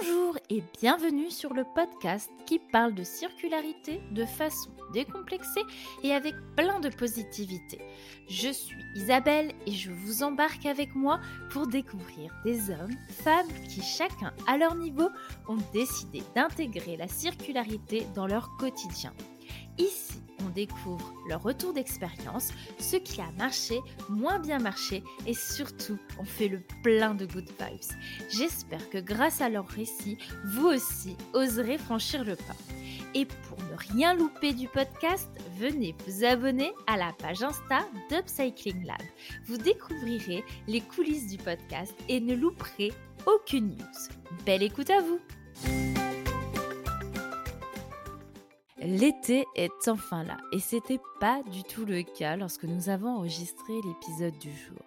Bonjour et bienvenue sur le podcast qui parle de circularité de façon décomplexée et avec plein de positivité. Je suis Isabelle et je vous embarque avec moi pour découvrir des hommes, femmes qui chacun à leur niveau ont décidé d'intégrer la circularité dans leur quotidien. Découvre leur retour d'expérience, ce qui a marché, moins bien marché et surtout, on fait le plein de good vibes. J'espère que grâce à leur récit, vous aussi oserez franchir le pas. Et pour ne rien louper du podcast, venez vous abonner à la page Insta d'Upcycling Lab. Vous découvrirez les coulisses du podcast et ne louperez aucune news. Belle écoute à vous! L'été est enfin là et c'était pas du tout le cas lorsque nous avons enregistré l'épisode du jour.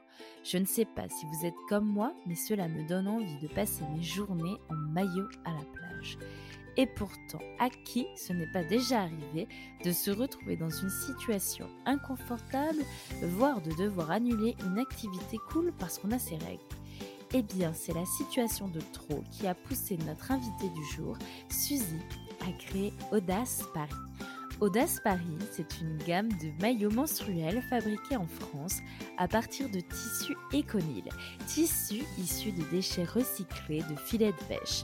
Je ne sais pas si vous êtes comme moi, mais cela me donne envie de passer mes journées en maillot à la plage. Et pourtant, à qui ce n'est pas déjà arrivé de se retrouver dans une situation inconfortable, voire de devoir annuler une activité cool parce qu'on a ses règles? Eh bien, c'est la situation de trop qui a poussé notre invité du jour, Suzy, créé Audace Paris. Audace Paris, c'est une gamme de maillots menstruels fabriqués en France à partir de tissus éconil, tissus issus de déchets recyclés de filets de pêche.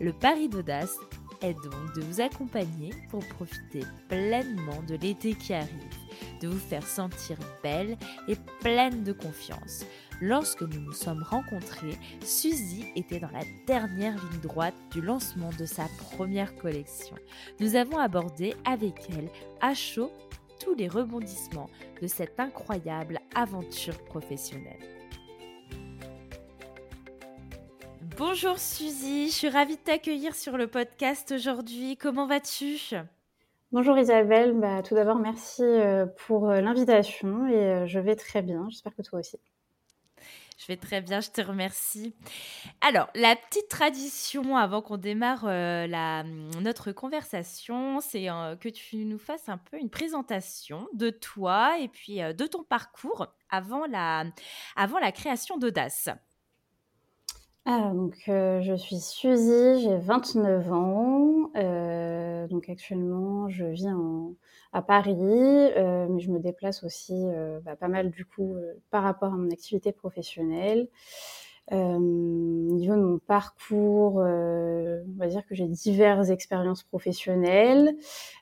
Le pari d'Audace est donc de vous accompagner pour profiter pleinement de l'été qui arrive, de vous faire sentir belle et pleine de confiance. Lorsque nous nous sommes rencontrés, Suzy était dans la dernière ligne droite du lancement de sa première collection. Nous avons abordé avec elle à chaud tous les rebondissements de cette incroyable aventure professionnelle. Bonjour Suzy, je suis ravie de t'accueillir sur le podcast aujourd'hui. Comment vas-tu? Bonjour Isabelle, bah, tout d'abord merci euh, pour euh, l'invitation et euh, je vais très bien, j'espère que toi aussi. Je vais très bien, je te remercie. Alors, la petite tradition avant qu'on démarre euh, la, notre conversation, c'est euh, que tu nous fasses un peu une présentation de toi et puis euh, de ton parcours avant la, création d'Audace. Alors, donc, je suis Suzy, j'ai 29 ans. Donc, actuellement, je vis à Paris, euh, mais je me déplace aussi euh, bah, pas mal du coup euh, par rapport à mon activité professionnelle. Au niveau de mon parcours, on va dire que j'ai diverses expériences professionnelles.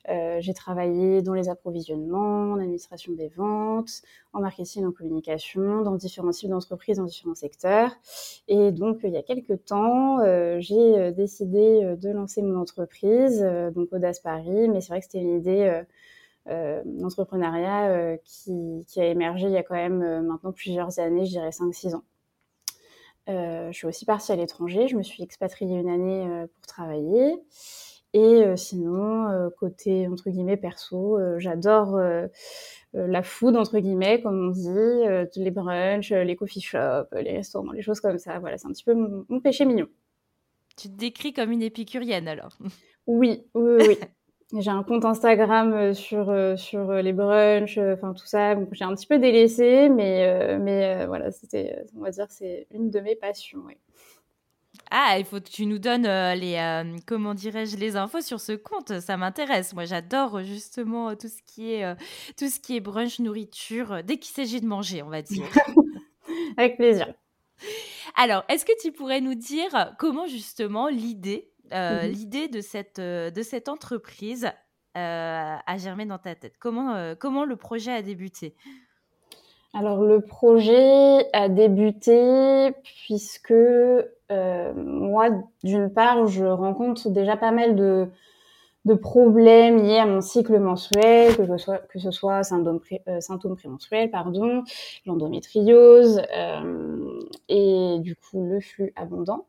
j'ai travaillé dans les approvisionnements, en administration des ventes, en marketing, en communication, dans différents types d'entreprises, dans différents secteurs. Et donc, il y a quelques temps, j'ai décidé de lancer mon entreprise, donc Audace Paris, mais c'est vrai que c'était une idée euh, l'entrepreneuriat euh, qui, qui, a émergé il y a quand même euh, maintenant plusieurs années, je dirais 5-6 ans. Je suis aussi partie à l'étranger, je me suis expatriée une année pour travailler. Et sinon, côté entre guillemets perso, j'adore la food entre guillemets, comme on dit, les brunchs, les coffee shops, les restaurants, les choses comme ça. Voilà, c'est un petit peu mon, mon, péché mignon. Tu te décris comme une épicurienne alors Oui, oui, oui. J'ai un compte Instagram euh, sur, euh, sur euh, les brunchs, enfin tout ça. J'ai un petit peu délaissé, mais, mais voilà, c'était, on va dire, c'est une de mes passions. Ah, il faut que tu nous donnes les, comment dirais-je, les infos sur ce compte. Ça m'intéresse. Moi, j'adore justement tout ce qui est, tout ce qui est brunch, nourriture, dès qu'il s'agit de manger, on va dire. Avec plaisir. Alors, est-ce que tu pourrais nous dire comment justement l'idée euh, mmh l'idée de cette, euh, de cette entreprise euh, a germé dans ta tête. Comment, comment le projet a débuté? Alors le projet a débuté puisque moi, d'une part, je rencontre déjà pas mal de, de problèmes liés à mon cycle mensuel, que, ce soit, que symptômes, pré, euh, prémenstruels, pardon, l'endométriose euh, et du coup le flux abondant.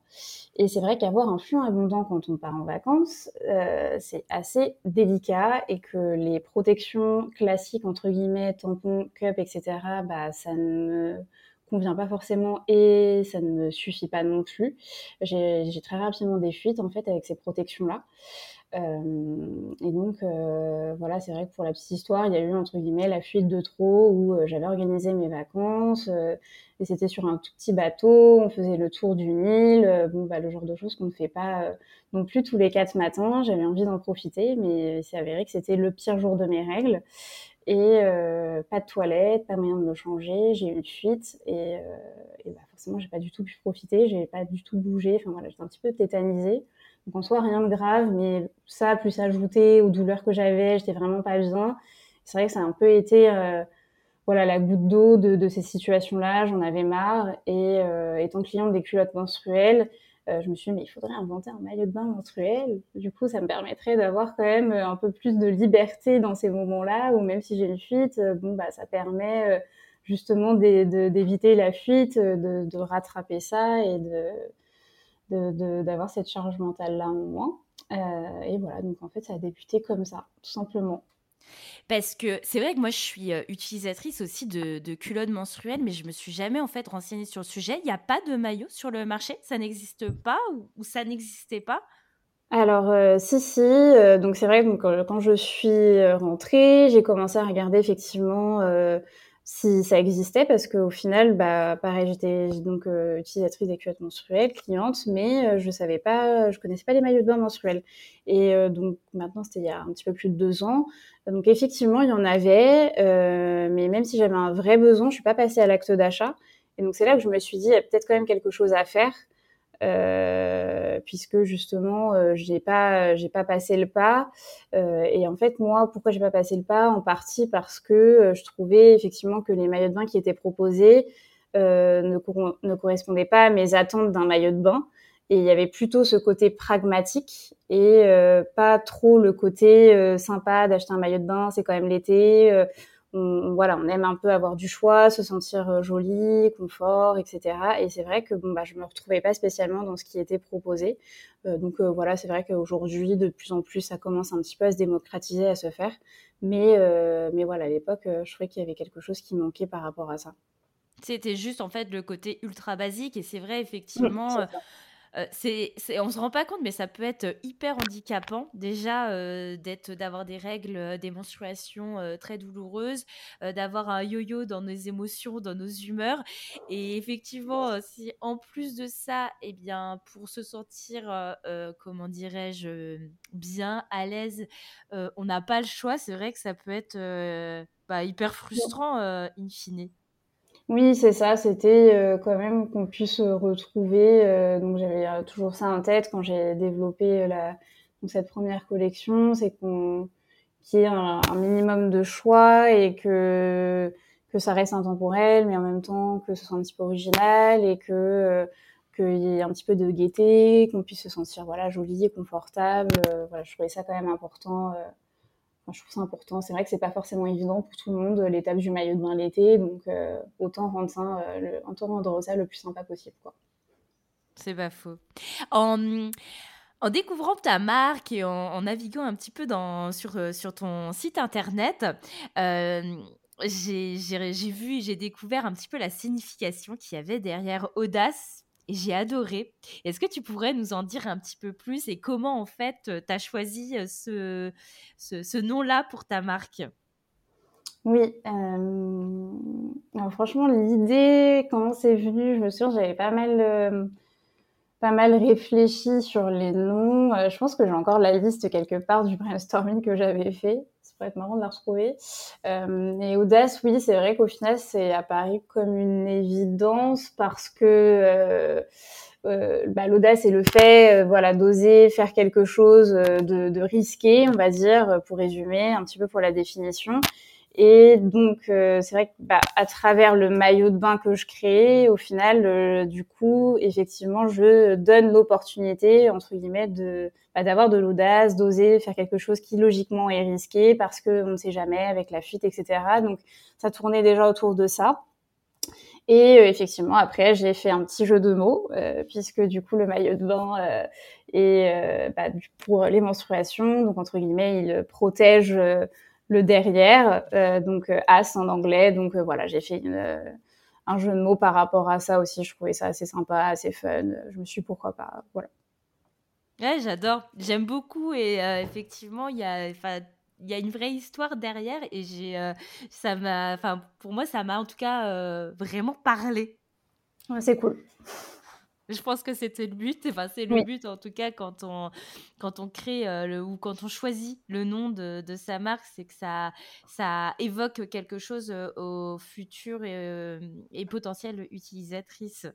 Et c'est vrai qu'avoir un flux abondant quand on part en vacances, euh, c'est assez délicat et que les protections classiques entre guillemets, tampons, cup, etc., bah ça ne convient pas forcément et ça ne me suffit pas non plus. J'ai très rapidement des fuites en fait avec ces protections-là. Euh, et donc, euh, voilà, c'est vrai que pour la petite histoire, il y a eu entre guillemets la fuite de trop où euh, j'avais organisé mes vacances et c'était sur un tout petit bateau, on faisait le tour du Nil, bon, bah, le genre de choses qu'on ne fait pas non plus tous les quatre matins. J'avais envie d'en profiter, mais c'est avéré que c'était le pire jour de mes règles et pas de toilette, pas moyen de me changer. J'ai eu une fuite et, et bah, forcément, j'ai pas du tout pu profiter, j'ai pas du tout bougé. Enfin voilà, j'étais un petit peu tétanisée. Donc en soi, rien de grave, mais ça, plus ajouté aux douleurs que j'avais, j'étais vraiment pas bien. C'est vrai que ça a un peu été euh, voilà, la goutte d'eau de, ces situations-là. J'en avais marre. Et euh, étant cliente des culottes menstruelles, euh, je me suis dit, mais il faudrait inventer un maillot de bain menstruel. Du coup, ça me permettrait d'avoir quand même un peu plus de liberté dans ces moments-là, où même si j'ai une fuite, bon, bah, ça permet justement d'éviter la fuite, de, de rattraper ça et de d'avoir cette charge mentale-là en moins. Euh, et voilà, donc en fait, ça a débuté comme ça, tout simplement. Parce que c'est vrai que moi, je suis euh, utilisatrice aussi de, de, culottes menstruelles, mais je me suis jamais en fait renseignée sur le sujet. Il n'y a pas de maillot sur le marché? Ça n'existe pas ou, ça n'existait pas? Alors euh, si si, donc c'est vrai que quand, quand je suis rentrée, j'ai commencé à regarder effectivement si ça existait parce qu'au final bah pareil j'étais donc euh, utilisatrice des culottes menstruelles cliente mais euh, je savais pas je connaissais pas les maillots de bain menstruels. Et euh, donc maintenant c'était il y a un petit peu plus de deux ans. Donc effectivement il y en avait mais même si j'avais un vrai besoin je suis pas passée à l'acte d'achat. Et donc c'est là que je me suis dit il y a peut-être quand même quelque chose à faire euh, puisque justement euh, j'ai pas j'ai pas passé le pas. Euh, et en fait moi pourquoi j'ai pas passé le pas? En partie parce que euh, je trouvais effectivement que les maillots de bain qui étaient proposés ne, ne correspondaient pas à mes attentes d'un maillot de bain. Et il y avait plutôt ce côté pragmatique et pas trop le côté sympa d'acheter un maillot de bain c'est quand même l'été on, voilà, on aime un peu avoir du choix, se sentir euh, joli, confort, etc. Et c'est vrai que bon, bah, je me retrouvais pas spécialement dans ce qui était proposé. Euh, donc euh, voilà, c'est vrai qu'aujourd'hui, de plus en plus, ça commence un petit peu à se démocratiser, à se faire. Mais, mais voilà, à l'époque, je trouvais qu'il y avait quelque chose qui manquait par rapport à ça. C'était juste en fait le côté ultra basique et c'est vrai effectivement euh, c'est, on se rend pas compte, mais ça peut être hyper handicapant déjà euh, d'être, d'avoir des règles, euh, des menstruations très douloureuses, d'avoir un yo-yo dans nos émotions, dans nos humeurs. Et effectivement, si en plus de ça, eh bien, pour se sentir, comment dirais-je, bien, à l'aise, on n'a pas le choix, c'est vrai que ça peut être bah, hyper frustrant in fine. Oui, c'est ça. C'était euh, quand même qu'on puisse retrouver. Euh, donc j'avais euh, toujours ça en tête quand j'ai développé la, cette première collection, c'est qu'on qu'il y ait un, minimum de choix et que que ça reste intemporel, mais en même temps que ce soit un petit peu original et que qu'il y ait un petit peu de gaieté, qu'on puisse se sentir voilà joli et confortable. voilà, je trouvais ça quand même important je trouve ça important. C'est vrai que c'est pas forcément évident pour tout le monde l'étape du maillot de bain l'été, donc euh, autant rendre ça, euh, le, rendre ça le plus sympa possible, quoi. C'est pas faux. En, en, découvrant ta marque et en, naviguant un petit peu dans, sur, euh, sur ton site internet, j'ai vu et j'ai découvert un petit peu la signification qu'il y avait derrière audace j'ai adoré. Est-ce que tu pourrais nous en dire un petit peu plus et comment en fait tu as choisi ce, ce, nom-là pour ta marque? Oui, euh, franchement, l'idée, comment c'est venu, je me souviens, j'avais pas mal, pas mal réfléchi sur les noms. Euh, je pense que j'ai encore la liste quelque part du brainstorming que j'avais fait pourrait être marrant de la retrouver. Euh, et Audace, oui, c'est vrai qu'au final, c'est apparu comme une évidence parce que euh, euh, bah, l'audace est le fait, voilà, d'oser faire quelque chose de, de risqué, on va dire, pour résumer un petit peu pour la définition. Et donc, euh, c'est vrai que bah, à travers le maillot de bain que je crée, au final, euh, du coup, effectivement, je donne l'opportunité, entre guillemets, de bah, d'avoir de l'audace, d'oser faire quelque chose qui logiquement est risqué parce que on ne sait jamais avec la fuite, etc. Donc, ça tournait déjà autour de ça. Et euh, effectivement, après, j'ai fait un petit jeu de mots, puisque du coup, le maillot de bain est bah, pour les menstruations, donc entre guillemets, il protège le derrière, euh, donc euh, as en anglais. Donc euh, voilà, j'ai fait une, un jeu de mots par rapport à ça aussi. Je trouvais ça assez sympa, assez fun. Je me suis pourquoi pas, voilà. Ouais, j'adore. J'aime beaucoup et effectivement, il y a, il y a une vraie histoire derrière et j'ai, ça m'a, enfin, pour moi, ça m'a en tout cas vraiment parlé. Ouais, c'est cool. Je pense que c'était le but. Enfin, c'est le but en tout cas quand on quand on crée le, ou quand on choisit le nom de, de sa marque, c'est que ça ça évoque quelque chose aux futures et, et potentielles utilisatrices.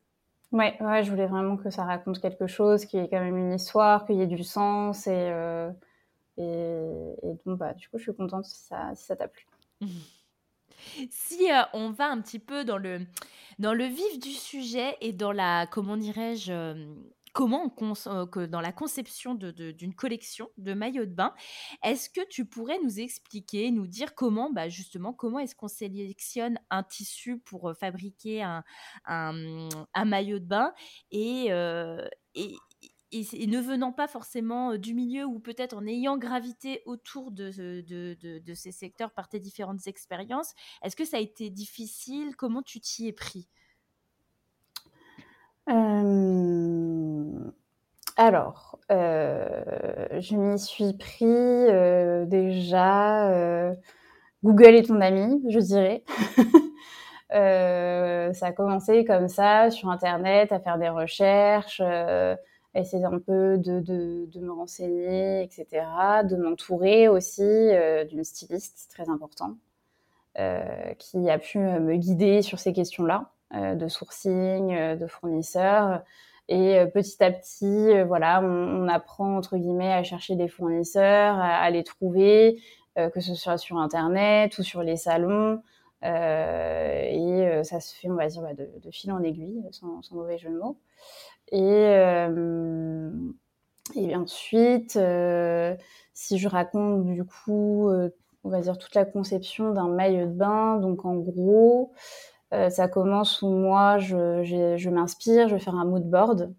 Ouais, ouais, je voulais vraiment que ça raconte quelque chose, qu'il y ait quand même une histoire, qu'il y ait du sens et et, donc, bah, du coup, je suis contente si ça, si ça t'a plu. si euh, on va un petit peu dans le, dans le vif du sujet et dans la, comment dirais-je, euh, comment euh, dans la conception d'une de, collection de maillots de bain, est-ce que tu pourrais nous expliquer, nous dire comment, bah justement, comment est-ce qu'on sélectionne un tissu pour fabriquer un, un, un maillot de bain et, et, et, ne venant pas forcément du milieu ou peut-être en ayant gravité autour de, de, ces secteurs par tes différentes expériences, est-ce que ça a été difficile? Comment tu t'y es pris? Alors, je m'y suis pris déjà. Google est ton ami, je dirais. ça a commencé comme ça sur Internet, à faire des recherches essayer un peu de, de, de, me renseigner, etc., de m'entourer aussi euh, d'une styliste très important euh, qui a pu euh, me guider sur ces questions-là de sourcing, de fournisseurs. Et petit à petit, voilà, on, apprend entre guillemets à chercher des fournisseurs, à, les trouver, que ce soit sur internet ou sur les salons. et ça se fait, on va dire, bah, de, fil en aiguille, sans, mauvais jeu de mots. Et ensuite, euh, si je raconte du coup, euh, on va dire toute la conception d'un maillot de bain, donc en gros, ça commence où moi, je, je m'inspire, je vais faire un mood board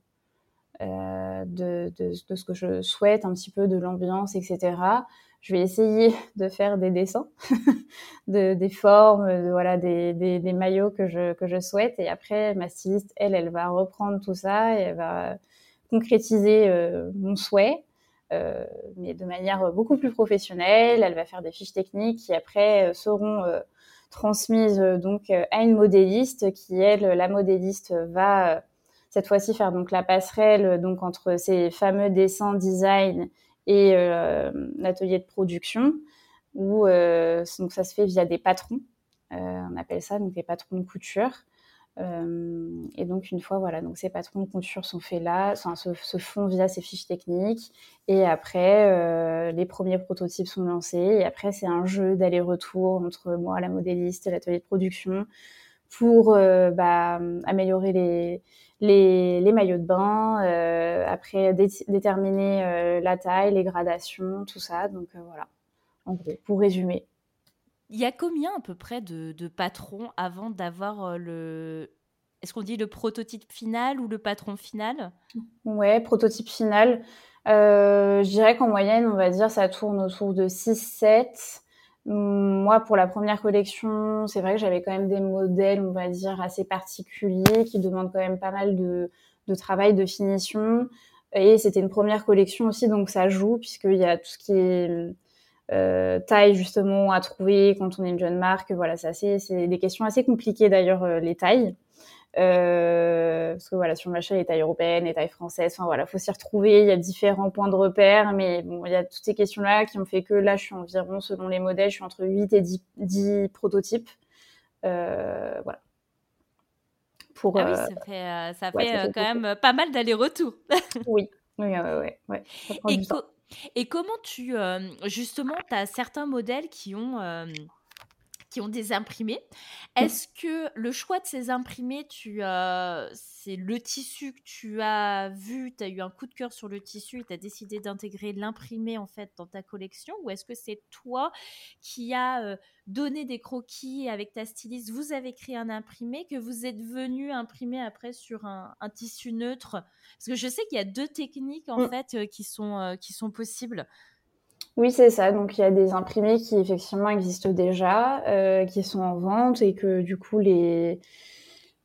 euh, de, de, ce que je souhaite, un petit peu de l'ambiance, etc. Je vais essayer de faire des dessins, de, des formes, voilà, des, des, des, maillots que je, que je souhaite. Et après, ma styliste, elle, elle va reprendre tout ça et elle va concrétiser euh, mon souhait. Euh, mais de manière beaucoup plus professionnelle. Elle va faire des fiches techniques qui après euh, seront transmises donc à une modéliste qui elle, la modéliste va cette fois-ci faire donc la passerelle donc entre ces fameux dessins design et l'atelier de production où donc ça se fait via des patrons on appelle ça donc des patrons de couture euh, et donc une fois voilà donc ces patrons de couture sont faits là enfin, se, se font via ces fiches techniques et après euh, les premiers prototypes sont lancés et après c'est un jeu d'aller-retour entre moi la modéliste l'atelier de production pour euh, bah, améliorer les, les, maillots de bain, après dé déterminer la taille, les gradations, tout ça. Donc voilà, en gros, pour résumer. Il y a combien à peu près de, patrons avant d'avoir euh, le... Est-ce qu'on dit le prototype final ou le patron final? Ouais, prototype final. je dirais qu'en moyenne, on va dire, ça tourne autour de 6-7. Moi, pour la première collection, c'est vrai que j'avais quand même des modèles, on va dire, assez particuliers qui demandent quand même pas mal de, de travail, de finition. Et c'était une première collection aussi, donc ça joue, puisqu'il y a tout ce qui est euh, taille justement à trouver quand on est une jeune marque. Voilà, c'est assez, c'est des questions assez compliquées d'ailleurs, euh, les tailles. Euh, parce que voilà, sur le marché, les tailles européennes, les tailles françaises, enfin voilà, faut s'y retrouver. Il y a différents points de repère, mais bon, il y a toutes ces questions-là qui ont fait que là, je suis environ, selon les modèles, je suis entre 8 et 10, 10 prototypes. Voilà. Pour, ah oui, ça fait, ça fait, ouais, ça fait quand même pas mal d'allers-retours. oui, oui, ouais, ouais, ouais. Et, co et, comment tu, euh, justement, tu as certains modèles qui ont euh, qui ont des imprimés. Est-ce que le choix de ces imprimés, tu euh, c'est le tissu que tu as vu, tu as eu un coup de cœur sur le tissu et tu as décidé d'intégrer l'imprimé en fait dans ta collection? Ou est-ce que c'est toi qui as euh, donné des croquis avec ta styliste, vous avez créé un imprimé que vous êtes venu imprimer après sur un, un tissu neutre? Parce que je sais qu'il y a deux techniques en mmh. fait euh, qui sont qui sont possibles. Oui, c'est ça. Donc, il y a des imprimés qui effectivement existent déjà, euh, qui sont en vente et que du coup, les,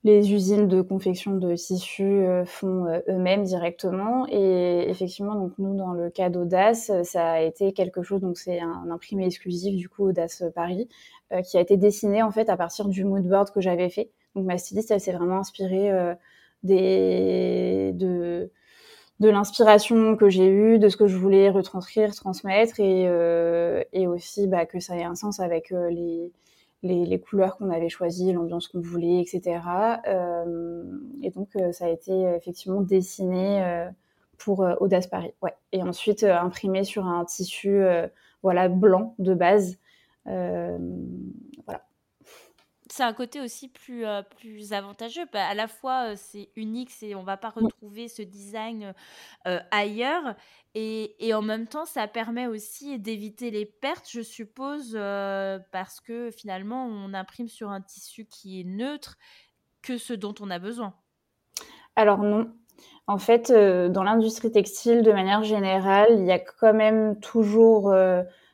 les usines de confection de tissus font eux-mêmes directement. Et effectivement, donc nous, dans le cas d'Audace, ça a été quelque chose, donc c'est un, imprimé exclusif du coup Audace Paris, qui a été dessiné en fait à partir du moodboard que j'avais fait. Donc ma styliste, elle s'est vraiment inspirée des, de, de l'inspiration que j'ai eue, de ce que je voulais retranscrire, transmettre, et, et aussi bah, que ça ait un sens avec les les, couleurs qu'on avait choisies, l'ambiance qu'on voulait, etc. Euh, et donc, euh, ça a été effectivement dessiné euh, pour Audace Paris. Ouais. Et ensuite, imprimé sur un tissu voilà, blanc de base. voilà c'est un côté aussi plus, plus avantageux. Bah, à la fois, c'est unique, c'est on va pas retrouver ce design ailleurs. Et, en même temps, ça permet aussi d'éviter les pertes, je suppose, parce que finalement, on imprime sur un tissu qui est neutre que ce dont on a besoin. Alors non. En fait, dans l'industrie textile, de manière générale, il y a quand même toujours...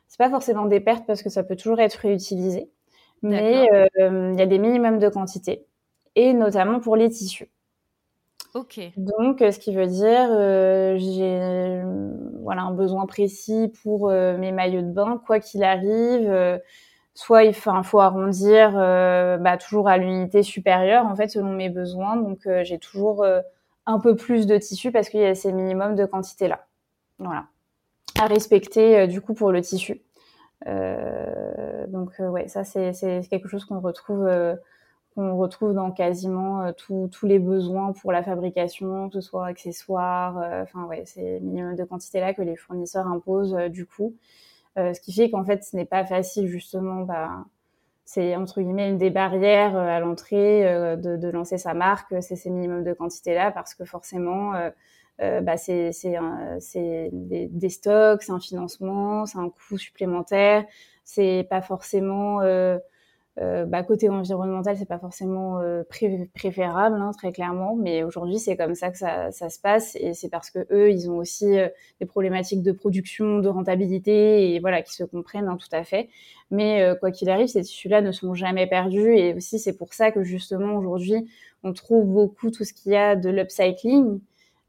c'est pas forcément des pertes parce que ça peut toujours être réutilisé mais il y a des minimums de quantité, et notamment pour les tissus. Ok. Donc, ce qui veut dire, j'ai voilà, un besoin précis pour mes maillots de bain, quoi qu'il arrive. soit il faut, arrondir bah, toujours à l'unité supérieure, en fait, selon mes besoins. Donc, j'ai toujours un peu plus de tissu parce qu'il y a ces minimums de quantité-là. Voilà. À respecter, du coup, pour le tissu. Euh, donc euh, ouais, ça c'est quelque chose qu'on retrouve euh, qu'on retrouve dans quasiment tous les besoins pour la fabrication, que ce soit accessoires, enfin ouais, c'est minimum de quantité là que les fournisseurs imposent du coup. ce qui fait qu'en fait, ce n'est pas facile justement, bah, c'est entre guillemets une des barrières à l'entrée de, lancer sa marque, c'est ces minimums de quantité là parce que forcément bah c'est des, stocks, c'est un financement, c'est un coût supplémentaire, c'est pas forcément euh, euh, bah, côté environnemental, c'est pas forcément euh, préférable, hein, très clairement. Mais aujourd'hui, c'est comme ça que ça, se passe, et c'est parce que eux, ils ont aussi euh, des problématiques de production, de rentabilité, et voilà, qui se comprennent hein, tout à fait. Mais euh, quoi qu'il arrive, ces tissus-là ne sont jamais perdus, et aussi c'est pour ça que justement aujourd'hui, on trouve beaucoup tout ce qu'il y a de l'upcycling.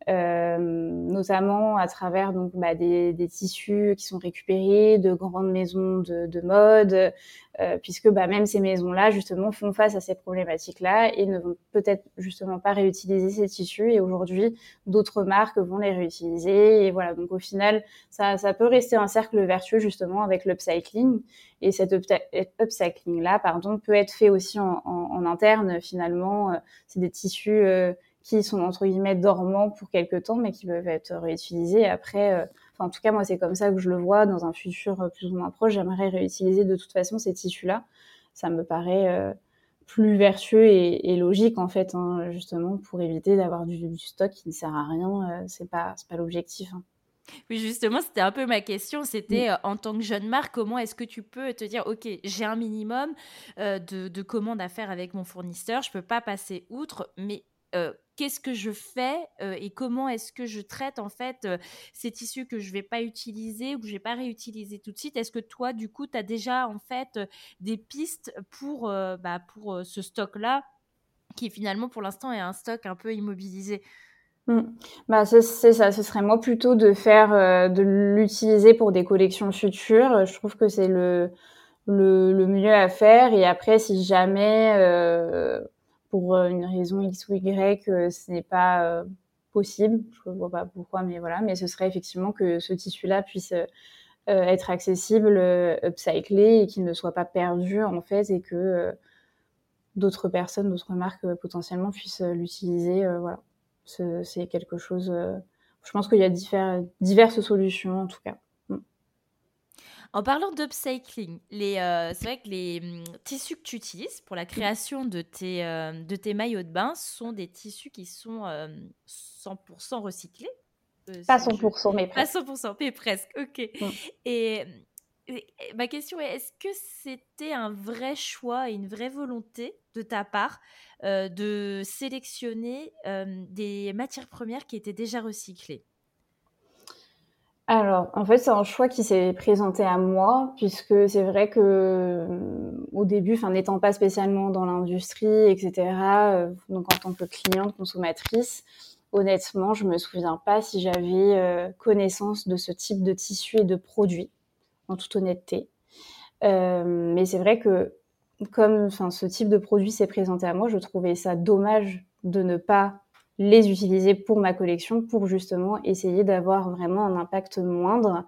Euh, notamment à travers donc bah, des, des, tissus qui sont récupérés de grandes maisons de, de mode, euh, puisque bah, même ces maisons-là justement font face à ces problématiques-là et ne vont peut-être justement pas réutiliser ces tissus. Et aujourd'hui, d'autres marques vont les réutiliser. Et voilà, donc au final, ça, ça peut rester un cercle vertueux justement avec l'upcycling. Et cet upcycling-là, pardon, peut être fait aussi en, en, interne finalement. Euh, c'est des tissus euh, qui sont entre guillemets dormants pour quelques temps, mais qui peuvent être réutilisés après. Euh, enfin, en tout cas, moi, c'est comme ça que je le vois dans un futur euh, plus ou moins proche. J'aimerais réutiliser de toute façon ces tissus-là. Ça me paraît euh, plus vertueux et, et, logique en fait, hein, justement, pour éviter d'avoir du, du, stock qui ne sert à rien. c'est pas, c'est pas l'objectif. Hein. Oui, justement, c'était un peu ma question. C'était en tant que jeune marque, comment est-ce que tu peux te dire, OK, j'ai un minimum de, de, commandes à faire avec mon fournisseur, je peux pas passer outre, mais qu'est-ce que je fais et comment est-ce que je traite en fait ces tissus que je vais pas utiliser ou que je vais pas réutiliser tout de suite? Est-ce que toi, du coup, tu as déjà en fait des pistes pour, bah, pour ce stock-là qui finalement pour l'instant est un stock un peu immobilisé? Mmh. Bah, c'est ça, ce serait moi plutôt de faire, de l'utiliser pour des collections futures. Je trouve que c'est le, le, mieux à faire. Et après, si jamais pour euh, une raison X ou Y, euh, ce n'est pas euh, possible. Je ne vois pas pourquoi, mais voilà. Mais ce serait effectivement que ce tissu-là puisse être accessible, upcyclé et qu'il ne soit pas perdu en fait et que d'autres personnes, d'autres marques potentiellement puissent l'utiliser. voilà, c'est quelque chose. je pense qu'il y a diverses solutions en tout cas. En parlant d'upcycling, euh, c'est vrai que les hum, tissus que tu utilises pour la création de tes, euh, de tes maillots de bain sont des tissus qui sont 100% euh, recyclés. pas 100%, mais presque. Pas 100%, mais presque, ok. Mm. Et, ma question est, est-ce que c'était un vrai choix et une vraie volonté de ta part de sélectionner des matières premières qui étaient déjà recyclées? Alors, en fait, c'est un choix qui s'est présenté à moi, puisque c'est vrai que au début, enfin, n'étant pas spécialement dans l'industrie, etc., euh, donc en tant que cliente, consommatrice, honnêtement, je me souviens pas si j'avais euh, connaissance de ce type de tissu et de produits, en toute honnêteté. Euh, mais c'est vrai que comme ce type de produit s'est présenté à moi, je trouvais ça dommage de ne pas les utiliser pour ma collection pour justement essayer d'avoir vraiment un impact moindre.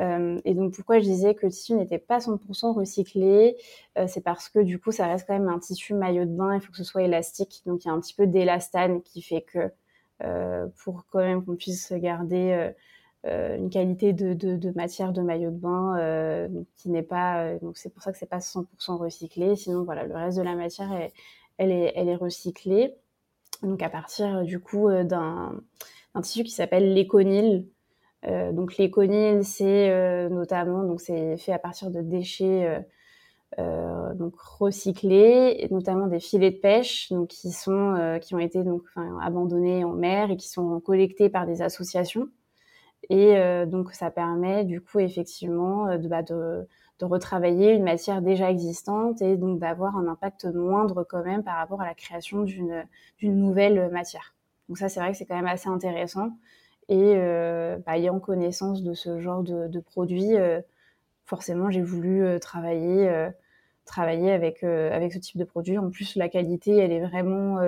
Euh, et donc pourquoi je disais que le tissu n'était pas 100% recyclé, euh, c'est parce que du coup ça reste quand même un tissu maillot de bain, il faut que ce soit élastique, donc il y a un petit peu d'élastane qui fait que euh, pour quand même qu'on puisse garder euh, une qualité de, de, de, matière de maillot de bain euh, qui n'est pas, donc c'est pour ça que c'est pas 100% recyclé, sinon voilà le reste de la matière elle est, elle est recyclée donc à partir du coup euh, d'un tissu qui s'appelle l'éconil. Euh, donc l'éconil, c'est euh, notamment donc c'est fait à partir de déchets euh, donc recyclés, notamment des filets de pêche, donc qui sont qui ont été donc abandonnés en mer et qui sont collectés par des associations. Et donc ça permet du coup effectivement de, bah, de de retravailler une matière déjà existante et donc d'avoir un impact moindre quand même par rapport à la création d'une nouvelle matière. Donc ça, c'est vrai que c'est quand même assez intéressant. Et euh, bah, ayant connaissance de ce genre de, de produits, euh, forcément, j'ai voulu euh, travailler, avec, avec ce type de produit. En plus, la qualité, elle est vraiment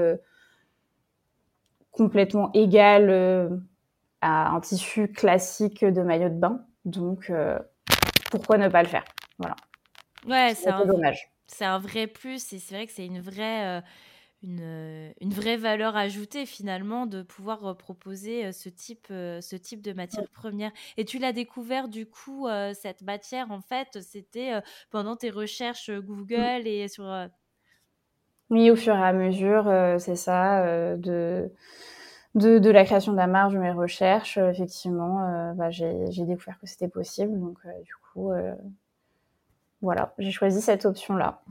complètement égale à un tissu classique de maillot de bain. Donc, pourquoi ne pas le faire? Voilà. Ouais, c'est un, dommage. C'est un vrai plus et c'est vrai que c'est une vraie, euh, une, une, vraie valeur ajoutée finalement de pouvoir euh, proposer euh, ce type, ce type de matière première. Et tu l'as découvert du coup, cette matière en fait, c'était pendant tes recherches Google et sur. Oui, au fur et à mesure, c'est ça, de, de, de, la création de la marge de mes recherches, effectivement, bah, j'ai découvert que c'était possible. Donc, du coup, voilà, j'ai choisi cette option-là.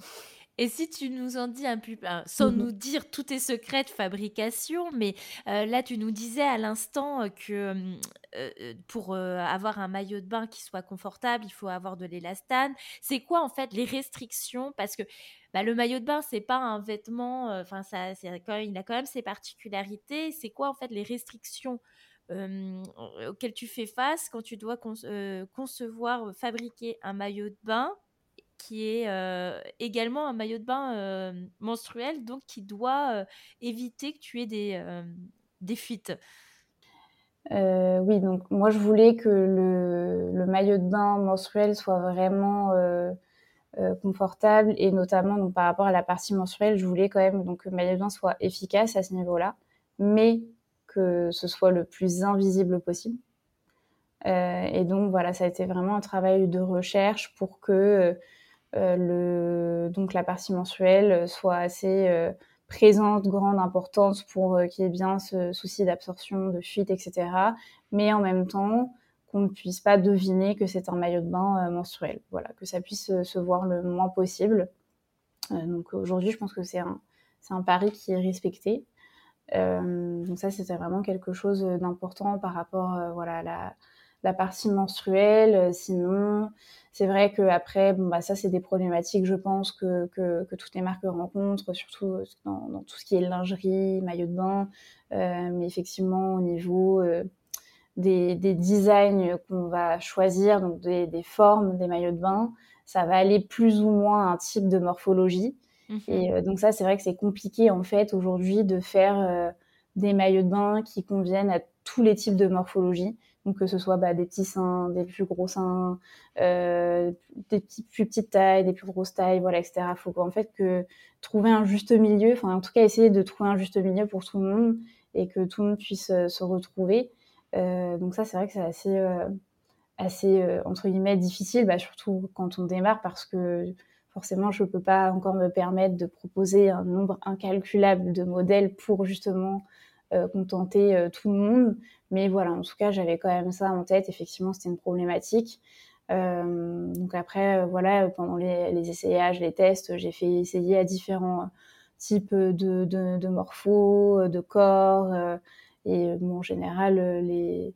Et si tu nous en dis un peu, sans mmh nous dire tous tes secrets de fabrication, mais euh, là tu nous disais à l'instant euh, que euh, pour avoir un maillot de bain qui soit confortable, il faut avoir de l'élastane. C'est quoi en fait les restrictions? Parce que bah, le maillot de bain c'est pas un vêtement, enfin ça, quand il a quand même ses particularités. C'est quoi en fait les restrictions auxquelles tu fais face quand tu dois concevoir, fabriquer un maillot de bain? Qui est euh, également un maillot de bain euh, menstruel, donc qui doit euh, éviter que tu aies des, fuites. oui, donc moi je voulais que le, maillot de bain menstruel soit vraiment confortable et notamment donc, par rapport à la partie menstruelle, je voulais quand même donc, que le maillot de bain soit efficace à ce niveau-là, mais que ce soit le plus invisible possible. et donc voilà, ça a été vraiment un travail de recherche pour que le, donc la partie mensuelle soit assez euh, présente, grande importance pour euh, qu'il y ait bien ce souci d'absorption, de fuite, etc. Mais en même temps, qu'on ne puisse pas deviner que c'est un maillot de bain menstruel. Voilà, que ça puisse se voir le moins possible. donc aujourd'hui, je pense que c'est un, c'est un pari qui est respecté. Euh, donc ça, c'était vraiment quelque chose d'important par rapport voilà, à la, la partie menstruelle. Euh, sinon, c'est vrai que après, bon bah ça c'est des problématiques, je pense que, que, que toutes les marques rencontrent, surtout dans, dans, tout ce qui est lingerie, maillot de bain. Euh, mais effectivement, au niveau euh, des, des, designs qu'on va choisir, donc des, des, formes des maillots de bain, ça va aller plus ou moins à un type de morphologie. Mmh Et euh, donc ça, c'est vrai que c'est compliqué en fait aujourd'hui de faire euh, des maillots de bain qui conviennent à tous les types de morphologie. Donc que ce soit bah, des petits seins, des plus gros seins, euh, des plus petites tailles, des plus grosses tailles, voilà, etc. Il faut en fait que trouver un juste milieu, enfin en tout cas essayer de trouver un juste milieu pour tout le monde et que tout le monde puisse euh, se retrouver. Euh, donc ça c'est vrai que c'est assez, assez entre guillemets difficile, bah, surtout quand on démarre parce que forcément je peux pas encore me permettre de proposer un nombre incalculable de modèles pour justement contenter euh, tout le monde. Mais voilà, en tout cas, j'avais quand même ça en tête. Effectivement, c'était une problématique. Euh, donc après, voilà, pendant les, les, essayages, les tests, j'ai fait essayer à différents types de, de, de morphos, de corps. et en général, les,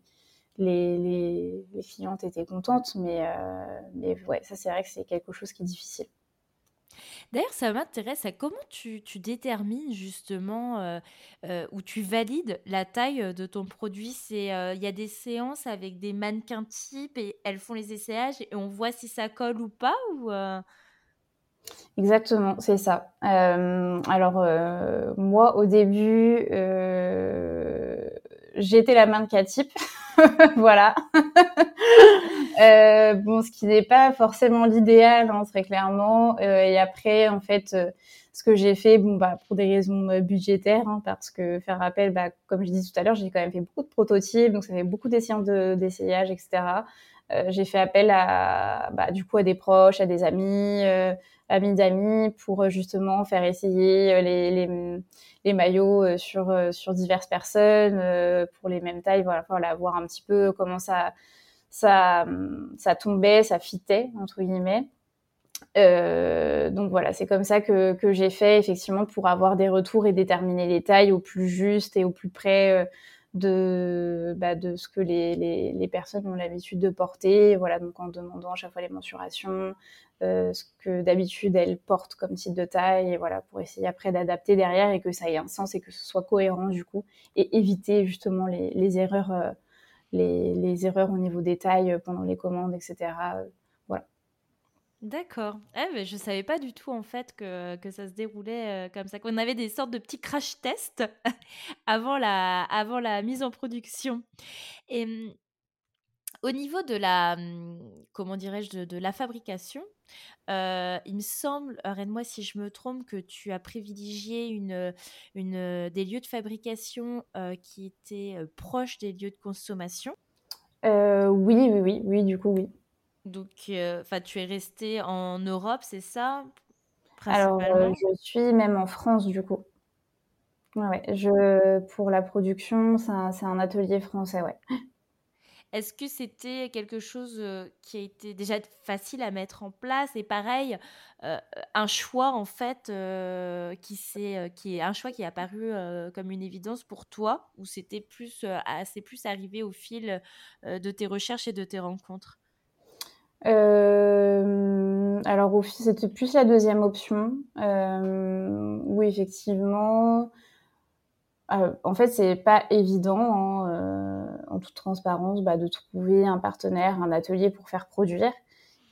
clientes étaient contentes, mais, mais ouais, ça c'est vrai que c'est quelque chose qui est difficile. D'ailleurs, ça m'intéresse, comment tu, détermines justement euh, euh, ou tu valides la taille de ton produit? Euh, Il y a des séances avec des mannequins types et elles font les essayages et on voit si ça colle ou pas Exactement, c'est ça. alors, moi, au début, j'étais la mannequin type. voilà. Euh, bon, ce qui n'est pas forcément l'idéal, hein, très clairement. Euh, et après, en fait, euh, ce que j'ai fait, bon, bah, pour des raisons budgétaires, hein, parce que faire appel, bah, comme je disais tout à l'heure, j'ai quand même fait beaucoup de prototypes, donc ça fait beaucoup d'essais d'essayage, etc. j'ai fait appel à, bah, du coup, à des proches, à des amis, amis d'amis, pour justement faire essayer les, les, les maillots sur sur diverses personnes pour les mêmes tailles. Voilà, voilà, voir un petit peu comment ça ça, tombait, ça fitait, entre guillemets. Euh, donc voilà, c'est comme ça que, que j'ai fait effectivement pour avoir des retours et déterminer les tailles au plus juste et au plus près euh, de, bah, de ce que les, les, personnes ont l'habitude de porter. Voilà, donc en demandant à chaque fois les mensurations, euh, ce que d'habitude elles portent comme type de taille, et voilà, pour essayer après d'adapter derrière et que ça ait un sens et que ce soit cohérent du coup, et éviter justement les, les erreurs les, erreurs au niveau des tailles euh, pendant les commandes, etc. Euh, voilà. D'accord. Eh, je ne savais pas du tout en fait que, que ça se déroulait euh, comme ça, qu'on avait des sortes de petits crash tests avant la, avant la mise en production. Hum, au niveau de la, hum, comment dirais-je, de, la fabrication, euh, il me semble, arrête-moi si je me trompe, que tu as privilégié une, une, des lieux de fabrication euh, qui étaient proches des lieux de consommation? oui, oui, oui, oui, du coup, oui. Donc, enfin, tu es resté en Europe, c'est ça? Alors, je suis même en France, du coup. Ouais, je, pour la production, c'est un, un, atelier français, ouais. Est-ce que c'était quelque chose qui a été déjà facile à mettre en place? Et pareil, un choix en fait qui, est, qui est un choix qui est apparu comme une évidence pour toi? Ou c'était plus, assez plus arrivé au fil de tes recherches et de tes rencontres? Alors c'était plus la deuxième option. oui, effectivement. En fait, c'est pas évident. Hein, en toute transparence, bah, de trouver un partenaire, un atelier pour faire produire.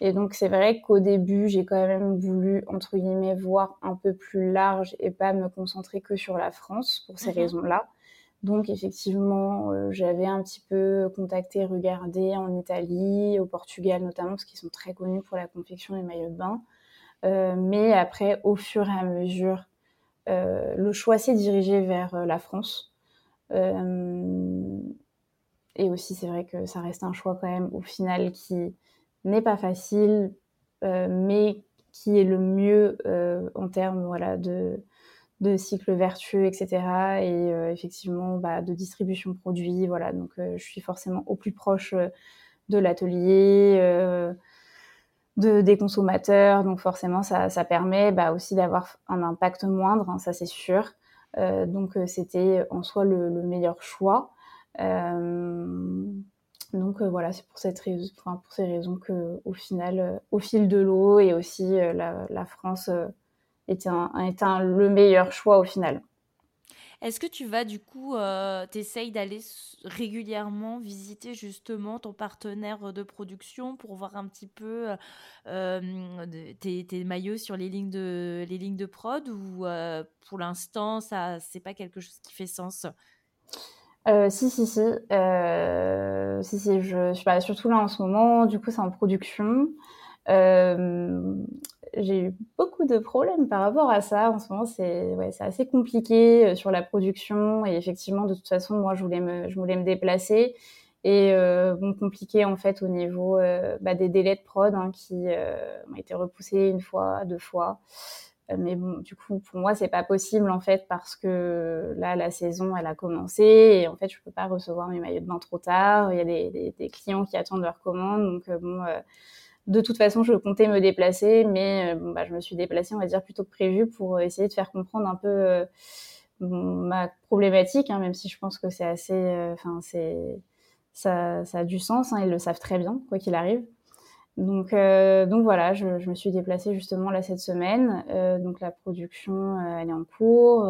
Et donc, c'est vrai qu'au début, j'ai quand même voulu, entre guillemets, voir un peu plus large et pas me concentrer que sur la France pour ces raisons-là. Donc, effectivement, euh, j'avais un petit peu contacté, regardé en Italie, au Portugal notamment, parce qu'ils sont très connus pour la confection des maillots de bain. Euh, mais après, au fur et à mesure, euh, le choix s'est dirigé vers la France. Et aussi, c'est vrai que ça reste un choix quand même au final qui n'est pas facile, euh, mais qui est le mieux euh, en termes voilà, de, de cycle vertueux, etc. Et euh, effectivement, bah, de distribution de produits. Voilà, donc je suis forcément au plus proche de l'atelier, de, des consommateurs. Donc forcément, ça, ça permet bah, aussi d'avoir un impact moindre, hein, ça c'est sûr. donc c'était en soi le, le meilleur choix. Euh, donc euh, voilà, c'est pour cette raison, pour ces raisons que au final, euh, au fil de l'eau et aussi la, France était, un, le meilleur choix au final. Est-ce que tu vas du coup, euh, t'essayes d'aller régulièrement visiter justement ton partenaire de production pour voir un petit peu tes, tes, maillots sur les lignes de, les lignes de prod ou pour l'instant ça c'est pas quelque chose qui fait sens? Euh, si, si, si. Euh, si, si, je, suis pas surtout là en ce moment, du coup, c'est en production. Euh, j'ai eu beaucoup de problèmes par rapport à ça. En ce moment, c'est ouais, assez compliqué euh, sur la production. Et effectivement, de toute façon, moi, je voulais me, je voulais me déplacer. Et euh, bon, compliqué en fait au niveau euh, bah, des délais de prod hein, qui ont été repoussés une fois, deux fois. Euh, mais bon, du coup, pour moi, c'est pas possible en fait parce que là, la saison, elle a commencé et en fait, je peux pas recevoir mes maillots de bain trop tard. Il y a des, des, clients qui attendent leur commande, donc euh, bon. Euh, de toute façon, je comptais me déplacer, mais bon, bah, je me suis déplacée, on va dire, plutôt que prévu pour essayer de faire comprendre un peu ma problématique, hein, même si je pense que c'est assez, enfin, c'est, ça, a du sens. Hein, ils le savent très bien, quoi qu'il arrive. Donc, euh, donc voilà, je, me suis déplacée justement là cette semaine. Euh, donc la production, euh, elle est en cours.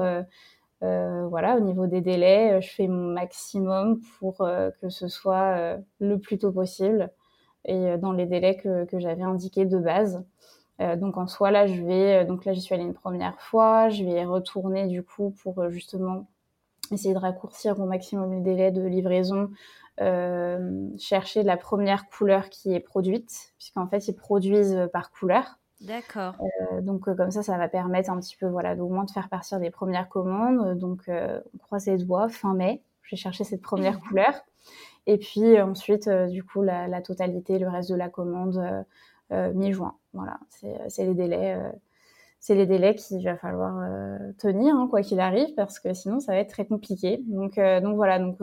Euh, voilà, au niveau des délais, je fais mon maximum pour que ce soit le plus tôt possible et dans les délais que, que j'avais indiqués de base. donc en soi, là, je vais, donc là, j'y suis allée une première fois. Je vais retourner du coup pour justement essayer de raccourcir au maximum les délais de livraison euh, chercher la première couleur qui est produite, puisqu'en fait, ils produisent par couleur. D'accord. Euh, donc euh, comme ça, ça va permettre un petit peu, voilà, au moins de faire partir des premières commandes. Donc on croise les doigts, fin mai, je vais chercher cette première couleur. Et puis ensuite, du coup, la, la, totalité, le reste de la commande mi-juin. Voilà, c'est les délais. c'est les délais qu'il va falloir tenir, hein, quoi qu'il arrive, parce que sinon ça va être très compliqué. Donc, donc voilà, donc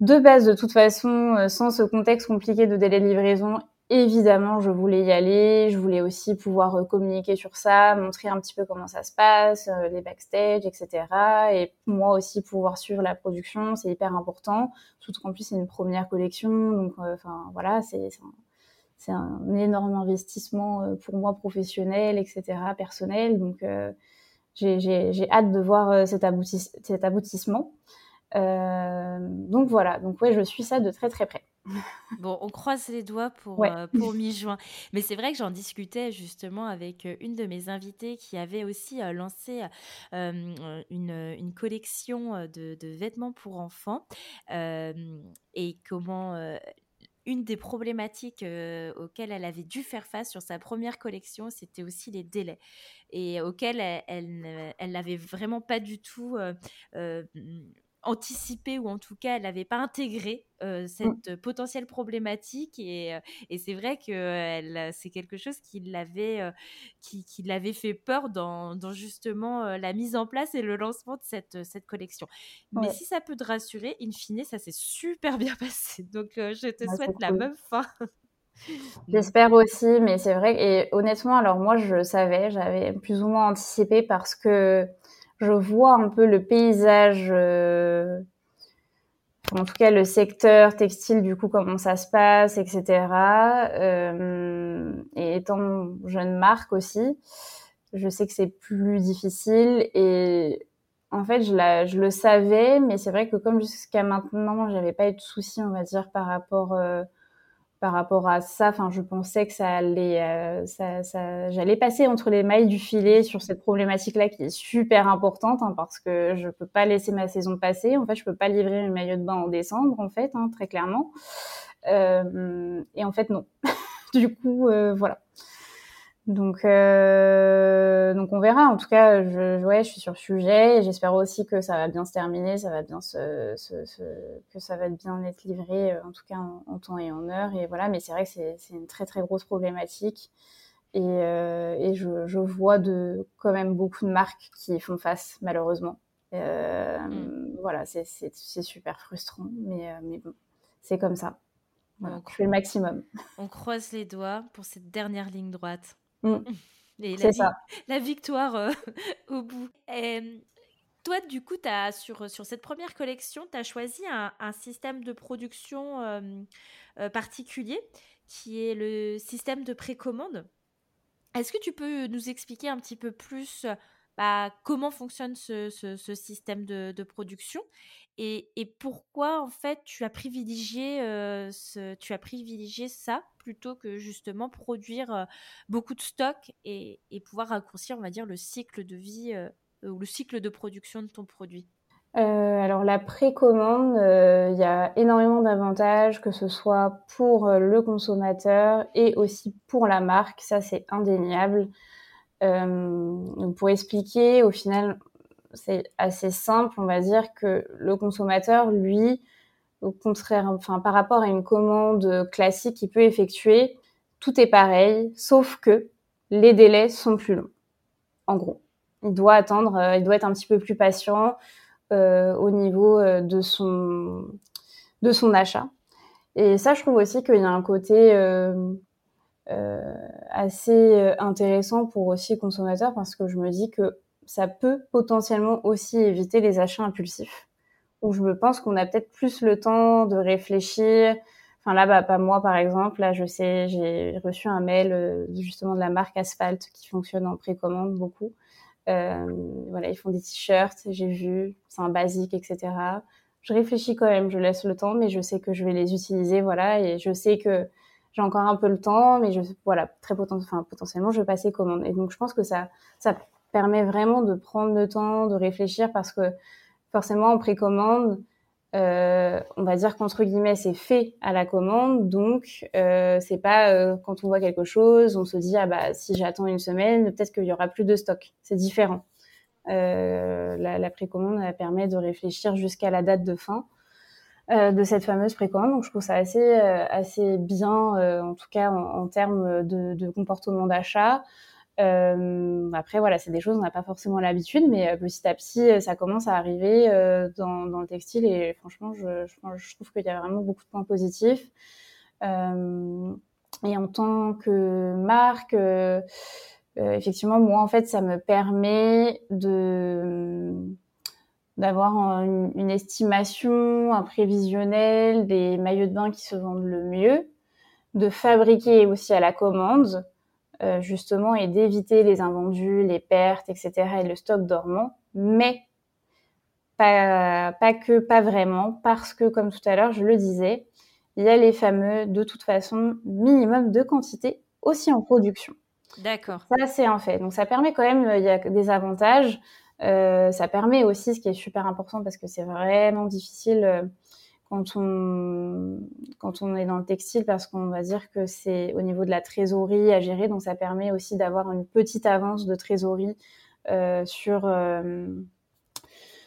de base, de toute façon, euh, sans ce contexte compliqué de délai de livraison, évidemment, je voulais y aller. Je voulais aussi pouvoir euh, communiquer sur ça, montrer un petit peu comment ça se passe, euh, les backstage, etc. Et moi aussi pouvoir suivre la production, c'est hyper important. Surtout qu'en plus, c'est une première collection, donc enfin voilà, c'est c'est un, énorme investissement pour moi professionnel, etc., personnel. Donc j'ai hâte de voir cet, cet aboutissement. Euh, donc voilà, donc ouais, je suis ça de très très près. Bon, on croise les doigts pour, euh, pour mi-juin. Mais c'est vrai que j'en discutais justement avec euh, une de mes invitées qui avait aussi lancé une, une, collection de, de, vêtements pour enfants. Et comment une des problématiques auxquelles elle avait dû faire face sur sa première collection, c'était aussi les délais. Et auxquels elle, elle, n'avait vraiment pas du tout anticipé ou en tout cas elle n'avait pas intégré euh, mmh. cette potentielle problématique et, et c'est vrai que elle, c'est quelque chose qui l'avait euh, qui, qui l'avait fait peur dans, dans justement la mise en place et le lancement de cette, cette collection. Mais si ça peut te rassurer, in fine ça s'est super bien passé. Donc je te souhaite la même fin. J'espère aussi, mais c'est vrai et honnêtement alors moi je savais, j'avais plus ou moins anticipé parce que je vois un peu le paysage, euh, en tout cas le secteur textile, du coup, comment ça se passe, etc. Euh, et étant jeune marque aussi, je sais que c'est plus difficile et en fait, je, la, je le savais, mais c'est vrai que comme jusqu'à maintenant, j'avais pas eu de soucis, on va dire, par rapport euh, par rapport à ça. Enfin, je pensais que ça allait, euh, ça, ça, j'allais passer entre les mailles du filet sur cette problématique-là qui est super importante hein, parce que je peux pas laisser ma saison passer. En fait, je peux pas livrer mes maillots de bain en décembre, en fait, hein, très clairement. Euh, et en fait, non. du coup, euh, voilà. Donc, euh, donc on verra. En tout cas, je, ouais, je suis sur le sujet. J'espère aussi que ça va bien se terminer, ça va bien se, se, se que ça va bien être livré, euh, en tout cas en, temps et en heure. Et voilà. Mais c'est vrai que c'est une très très grosse problématique. Et, euh, et je, je, vois de quand même beaucoup de marques qui font face, malheureusement. Euh, mm. Voilà, c'est super frustrant, mais, mais bon, c'est comme ça. Voilà, je fais le maximum. On croise les doigts pour cette dernière ligne droite. Mmh. Et la, ça. la, victoire euh, au bout. toi, du coup, as, sur, sur cette première collection, tu as choisi un, un, système de production euh, particulier qui est le système de précommande. Est-ce que tu peux nous expliquer un petit peu plus bah, comment fonctionne ce, ce, ce système de, de production et, et, pourquoi en fait tu as privilégié euh, ce, tu as privilégié ça plutôt que justement produire euh, beaucoup de stock et, pouvoir raccourcir on va dire le cycle de vie euh, ou le cycle de production de ton produit? Alors la précommande, il y a énormément d'avantages, que ce soit pour le consommateur et aussi pour la marque, ça c'est indéniable. Euh, pour expliquer, au final, c'est assez simple, on va dire que le consommateur, lui, au contraire, enfin, par rapport à une commande classique qu'il peut effectuer, tout est pareil, sauf que les délais sont plus longs. En gros, il doit attendre, euh, il doit être un petit peu plus patient euh, au niveau euh, de son de son achat. Et ça, je trouve aussi qu'il y a un côté assez intéressant pour aussi consommateurs parce que je me dis que ça peut potentiellement aussi éviter les achats impulsifs. Où je me pense qu'on a peut-être plus le temps de réfléchir. Enfin là, bah, pas moi par exemple. Là, je sais, j'ai reçu un mail euh, justement de la marque Asphalt qui fonctionne en précommande beaucoup. Euh, voilà, ils font des t-shirts, j'ai vu, c'est un basique, etc. Je réfléchis quand même, je laisse le temps, mais je sais que je vais les utiliser, voilà, et je sais que j'ai encore un peu le temps, mais je, voilà, très potentiellement, je vais passer commande. Et donc, je pense que ça, ça permet vraiment de prendre le temps, de réfléchir, parce que forcément, en précommande, euh, on va dire qu'entre guillemets, c'est fait à la commande, donc euh, c'est pas euh, quand on voit quelque chose, on se dit ah bah si j'attends une semaine, peut-être qu'il y aura plus de stock. C'est différent. Euh, la, la, précommande elle permet de réfléchir jusqu'à la date de fin euh, de cette fameuse précommande, donc je trouve ça assez euh, assez bien, en tout cas en, en termes de, de comportement d'achat. Euh, après, voilà, c'est des choses, on n'a pas forcément l'habitude, mais euh, petit à petit, euh, ça commence à arriver dans, dans, le textile et franchement, je, je, trouve qu'il y a vraiment beaucoup de points positifs. et en tant que marque, effectivement, moi, en fait, ça me permet de d'avoir une, une, estimation, un prévisionnel des maillots de bain qui se vendent le mieux, de fabriquer aussi à la commande, euh, justement et d'éviter les invendus, les pertes, etc. et le stock dormant, mais pas, pas que, pas vraiment, parce que comme tout à l'heure je le disais, il y a les fameux de toute façon minimum de quantité aussi en production. D'accord. Ça c'est un fait. Donc ça permet quand même, il y a des avantages. Euh, ça permet aussi, ce qui est super important parce que c'est vraiment difficile euh, quand on, quand on est dans le textile parce qu'on va dire que c'est au niveau de la trésorerie à gérer. Donc, ça permet aussi d'avoir une petite avance de trésorerie euh, sur, euh,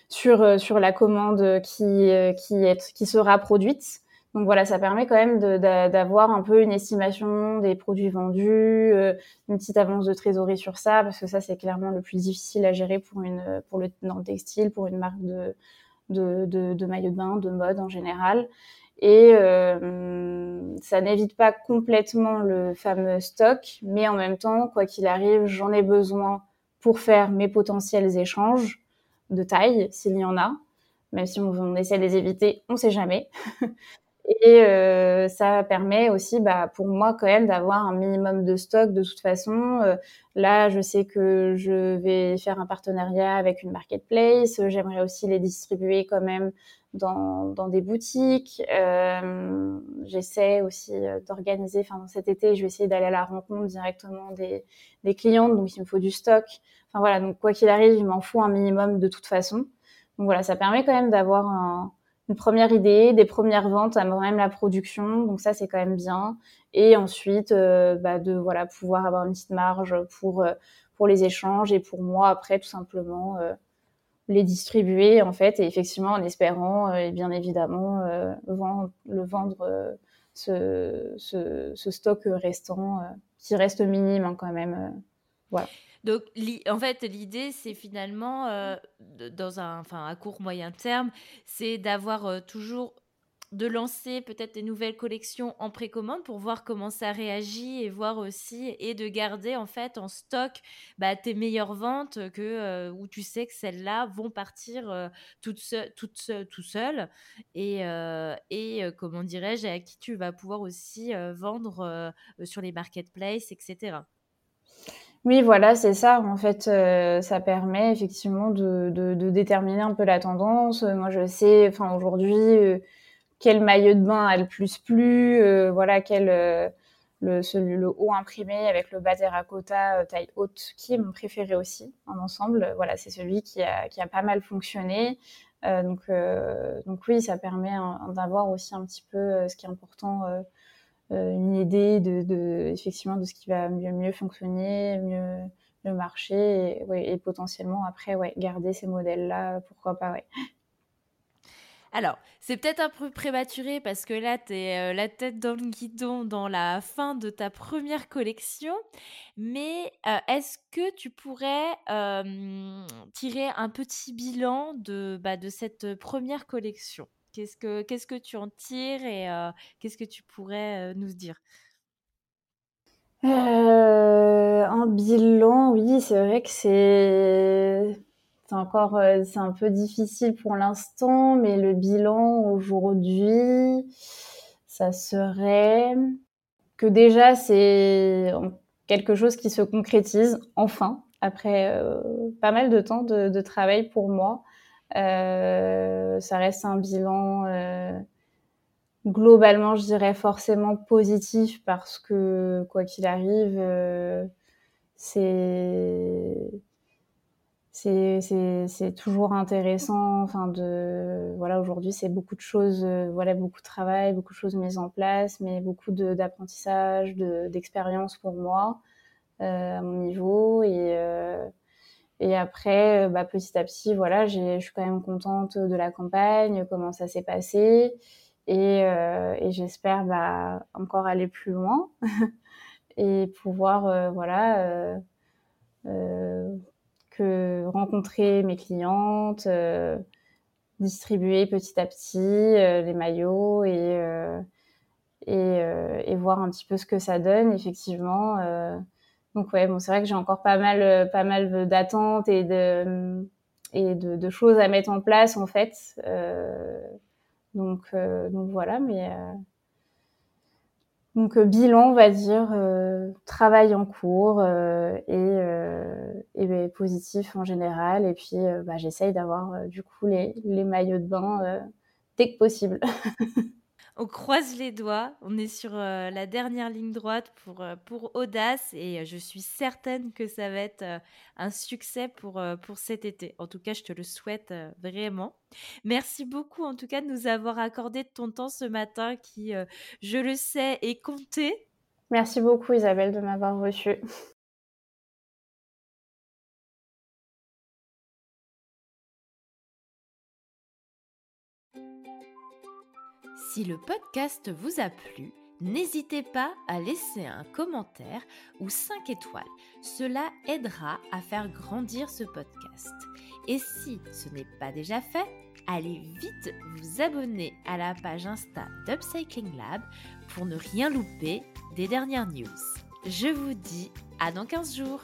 sur, euh, sur la commande qui, qui, est, qui sera produite. Donc voilà, ça permet quand même d'avoir un peu une estimation des produits vendus, une petite avance de trésorerie sur ça, parce que ça c'est clairement le plus difficile à gérer pour une pour le dans le textile, pour une marque de de, de, de maillots de bain, de mode en général. Et euh, ça n'évite pas complètement le fameux stock, mais en même temps, quoi qu'il arrive, j'en ai besoin pour faire mes potentiels échanges de taille, s'il y en a. Même si on, on essaie de les éviter, on sait jamais. Et euh, ça permet aussi, bah, pour moi, quand même, d'avoir un minimum de stock de toute façon. Euh, là, je sais que je vais faire un partenariat avec une marketplace. J'aimerais aussi les distribuer quand même dans, dans des boutiques. Euh, J'essaie aussi euh, d'organiser, enfin, cet été, je vais essayer d'aller à la rencontre directement des, des clientes. Donc, il me faut du stock. Enfin, voilà. Donc, quoi qu'il arrive, il m'en faut un minimum de toute façon. Donc, voilà, ça permet quand même d'avoir un une première idée, des premières ventes à même la production, donc ça c'est quand même bien. Et ensuite, euh, bah, de voilà pouvoir avoir une petite marge pour euh, pour les échanges et pour moi après tout simplement euh, les distribuer en fait et effectivement en espérant et bien évidemment vendre, le vendre ce, stock restant qui reste minime hein, quand même. voilà. Donc, en fait, l'idée, c'est finalement, euh, dans un, enfin, à court moyen terme, c'est d'avoir euh, toujours de lancer peut-être des nouvelles collections en précommande pour voir comment ça réagit et voir aussi et de garder en fait en stock bah, tes meilleures ventes que euh, où tu sais que celles-là vont partir toutes, toutes tout seules et, et comment dirais-je à qui tu vas pouvoir aussi vendre sur les marketplaces etc. Oui, voilà, c'est ça. En fait, euh, ça permet effectivement de, de, déterminer un peu la tendance. Moi, je sais, enfin aujourd'hui, euh, quel maillot de bain a le plus plu, euh, voilà, quel le, celui, le haut imprimé avec le bas terracotta taille haute, qui est mon préféré aussi en ensemble. Voilà, c'est celui qui a, qui a pas mal fonctionné. donc, donc oui, ça permet d'avoir aussi un petit peu ce qui est important euh, une idée de, effectivement de ce qui va mieux, mieux fonctionner, mieux, mieux marcher et, potentiellement après ouais, garder ces modèles-là, pourquoi pas. Ouais. Alors, c'est peut-être un peu prématuré parce que là, tu es euh, la tête dans le guidon dans la fin de ta première collection. Mais euh, est-ce que tu pourrais euh, tirer un petit bilan de, bah, de cette première collection? Qu'est-ce que, qu'est-ce que tu en tires et euh, qu'est-ce que tu pourrais euh, nous dire? Euh, Un bilan, oui, c'est vrai que c'est c'est encore, c'est un peu difficile pour l'instant, mais le bilan aujourd'hui, ça serait que déjà c'est quelque chose qui se concrétise enfin après pas mal de temps de travail pour moi. Ça reste un bilan globalement, je dirais forcément positif parce que quoi qu'il arrive, euh, c'est c'est toujours intéressant. Enfin, de voilà, aujourd'hui, c'est beaucoup de choses, euh, voilà, beaucoup de travail, beaucoup de choses mises en place, mais beaucoup d'apprentissage, d'expérience pour moi euh, à mon niveau et et après, bah, petit à petit, voilà, je suis quand même contente de la campagne, comment ça s'est passé. Et, euh, j'espère bah, encore aller plus loin et pouvoir euh, voilà euh, euh, rencontrer mes clientes, distribuer petit à petit les maillots et, voir un petit peu ce que ça donne effectivement. Donc ouais, bon, c'est vrai que j'ai encore pas mal, pas mal d'attentes et de et de, de, choses à mettre en place en fait. Euh, donc, euh, donc voilà, mais euh, donc euh, bilan, on va dire, travail en cours et, et ben, positif en général. Et puis, bah, j'essaye d'avoir du coup les, les, maillots de bain dès que possible. On croise les doigts. On est sur euh, la dernière ligne droite pour, euh, pour Audace et euh, je suis certaine que ça va être un succès pour, pour cet été. En tout cas, je te le souhaite vraiment. Merci beaucoup en tout cas de nous avoir accordé ton temps ce matin qui, je le sais, est compté. Merci beaucoup Isabelle de m'avoir reçue. Si le podcast vous a plu, n'hésitez pas à laisser un commentaire ou 5 étoiles. Cela aidera à faire grandir ce podcast. Et si ce n'est pas déjà fait, allez vite vous abonner à la page Insta d'Upcycling Lab pour ne rien louper des dernières news. Je vous dis à dans 15 jours